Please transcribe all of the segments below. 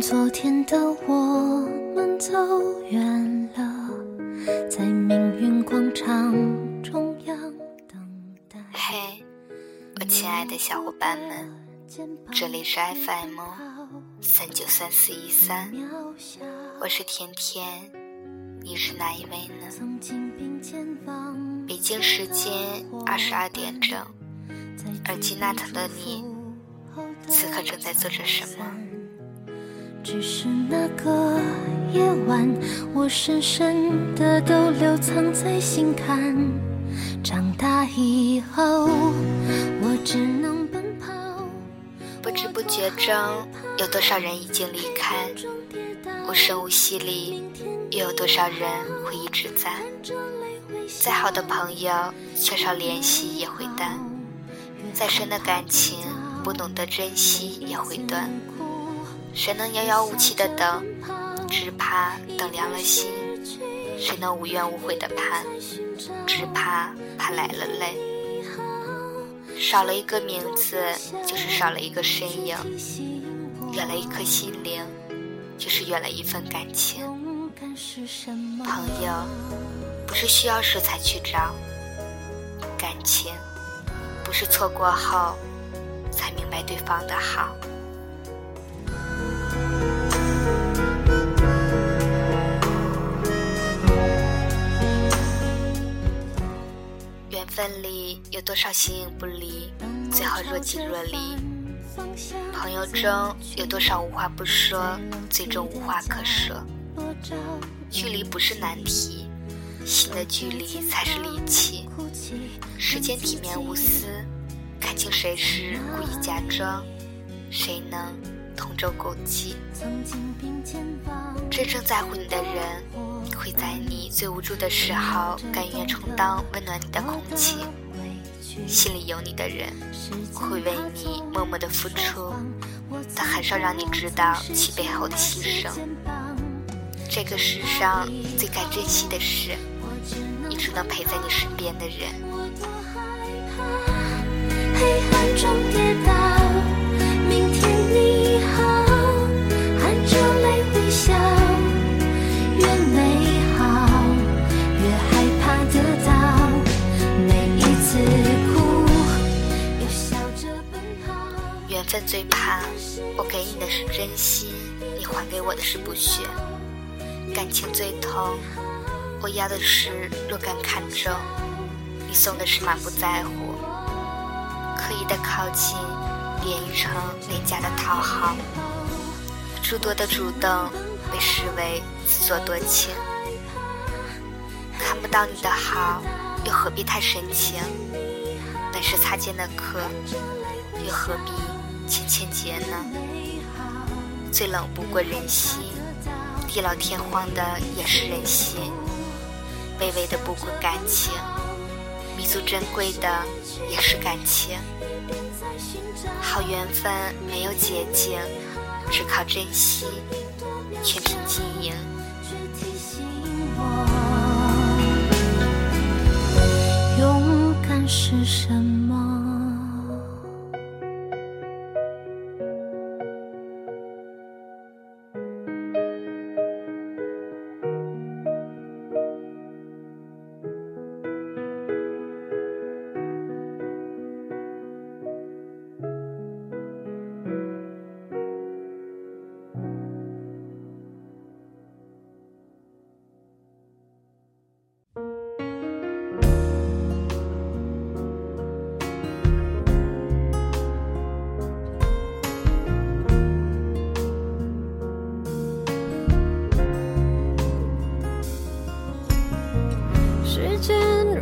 昨天的我们走远了，在命运广场中央等待。嘿，我亲爱的小伙伴们，这里是 FM 三九三四一三，我是甜甜，你是哪一位呢？北京时间二十二点整，耳机那头的你，此刻正在做着什么？只是那个夜晚，我深深的都留藏在心坎。长大以后，我只能奔跑。不知不觉中，有多少人已经离开？无声无息里，又有多少人会一直在？再好的朋友，缺少联系也会淡；再深的感情，不懂得珍惜也会断。谁能遥遥无期的等？只怕等凉了心。谁能无怨无悔的盼？只怕盼来了泪。少了一个名字，就是少了一个身影；远了一颗心灵，就是远了一份感情。朋友，不是需要时才去找；感情，不是错过后才明白对方的好。分里有多少形影不离，最后若即若离；朋友中有多少无话不说，最终无话可说。距离不是难题，心的距离才是利器。世间体面无私，看清谁是故意假装，谁能同舟共济。真正在乎你的人。会在你最无助的时候，甘愿充当温暖你的空气；心里有你的人，会为你默默的付出，但很少让你知道其背后的牺牲。这个世上最该珍惜的是，一直能陪在你身边的人。最怕我给你的是真心，你还给我的是不屑。感情最痛，我要的是若干看重，你送的是满不在乎。刻意的靠近，演绎成廉价的讨好，诸多的主动被视为自作多情。看不到你的好，又何必太深情？本是擦肩的客，又何必？千千劫呢？最冷不过人心，地老天荒的也是人心。卑微的不过感情，弥足珍贵的也是感情。好缘分没有捷径，只靠珍惜，全凭经营。勇敢是什么？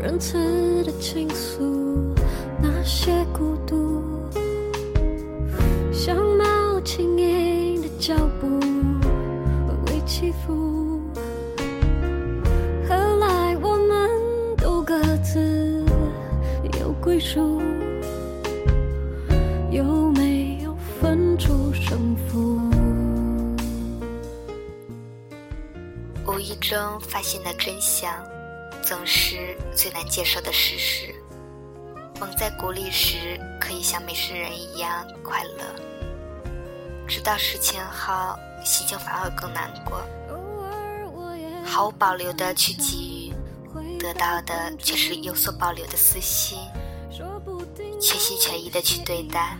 仁慈的倾诉，那些孤独，像猫轻盈的脚步，微起伏。何来我们都各自有归属？有没有分出胜负？无意中发现了真相。总是最难接受的事实。蒙在鼓里时，可以像没事人一样快乐；知道事情后，心情反而更难过。毫无保留的去给予，得到的却是有所保留的私心；全心全意的去对待，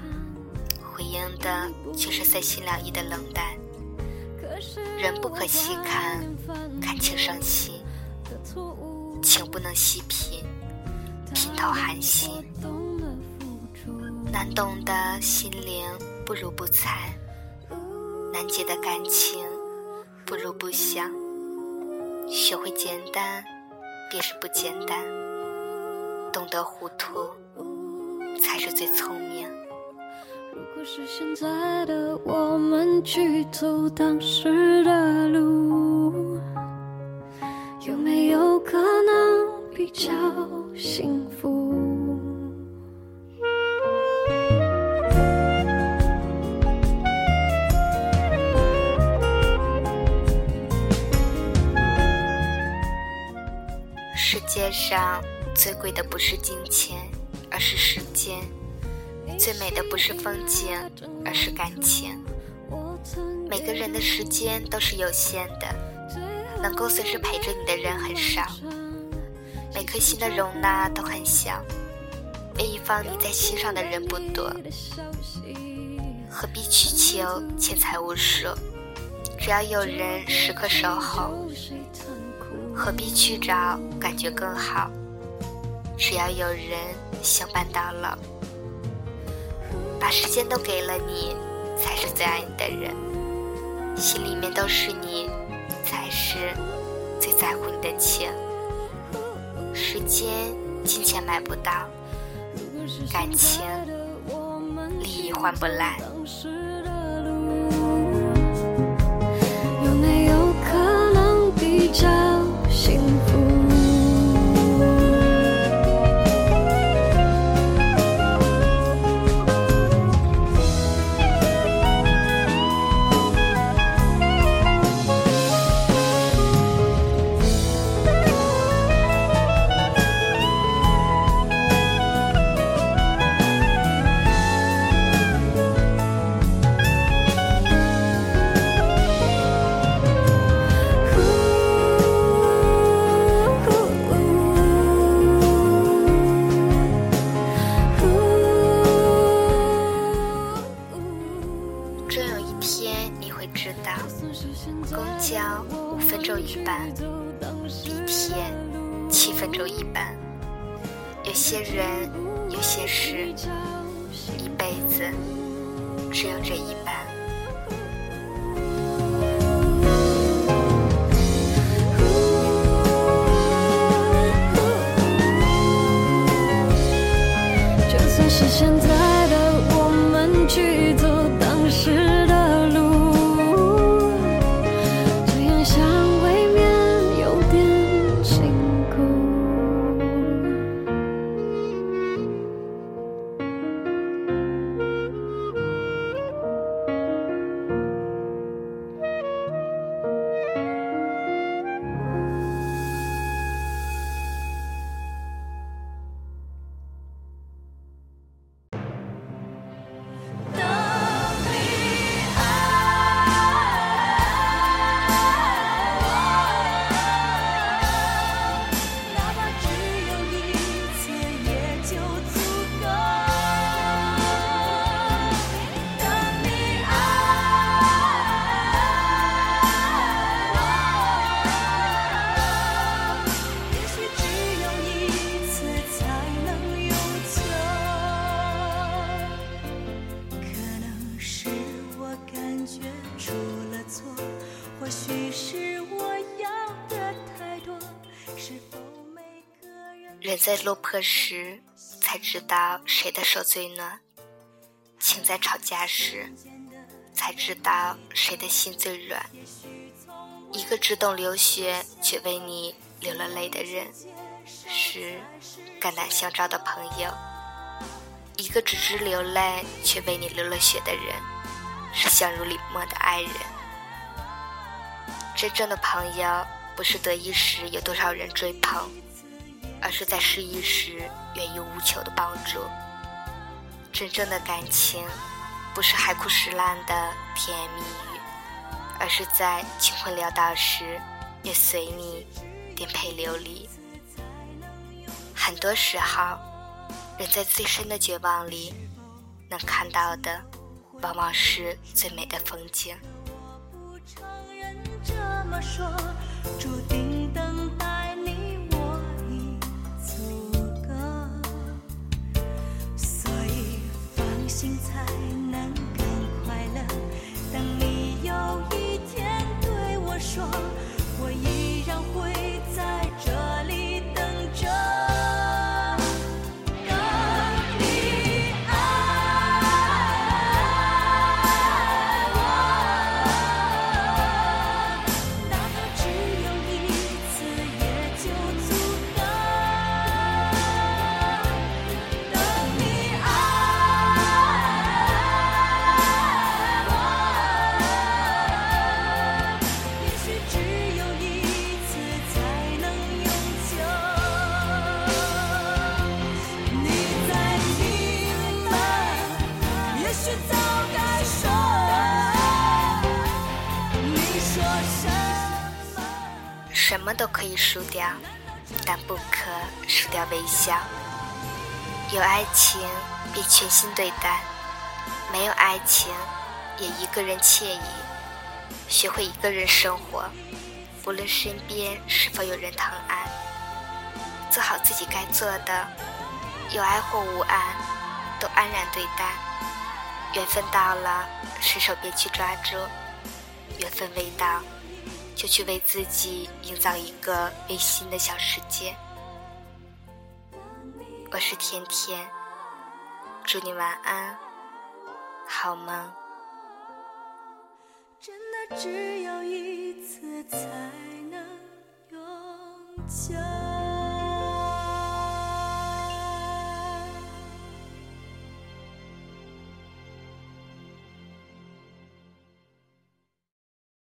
回应的却是三心两意的冷淡。人不可细看，看情伤心；情不能细品，品透寒心。难懂的心灵，不如不猜；难解的感情，不如不想。学会简单，便是不简单；懂得糊涂，才是最聪明。如果是现在的我们去走当时的路，有没比较幸福？世界上最贵的不是金钱，而是时间；最美的不是风景，而是感情。每个人的时间都是有限的，能够随时陪着你的人很少。每颗心的容纳都很小，愿意放你在心上的人不多。何必去求钱财无数？只要有人时刻守候。何必去找感觉更好？只要有人相伴到老，把时间都给了你，才是最爱你的人。心里面都是你，才是最在乎你的情。时间、金钱买不到，感情、利益换不来。有没有可能比较只有这一半。人在落魄时才知道谁的手最暖，情在吵架时才知道谁的心最软。一个只懂流血却为你流了泪的人，是肝胆相照的朋友；一个只知流泪却为你流了血的人，是相濡以沫的爱人。真正的朋友，不是得意时有多少人追捧。而是在失意时愿意无求的帮助。真正的感情，不是海枯石烂的甜言蜜语，而是在惊魂潦倒时也随你颠沛流离。很多时候，人在最深的绝望里，能看到的往往是最美的风景。我不承认这么说什么都可以输掉，但不可输掉微笑。有爱情便全心对待，没有爱情也一个人惬意。学会一个人生活，不论身边是否有人疼爱，做好自己该做的，有爱或无爱，都安然对待。缘分到了，伸手便去抓住；缘分未到。就去为自己营造一个温馨的小世界。我是甜甜，祝你晚安，好梦。真的只有一次才能永久。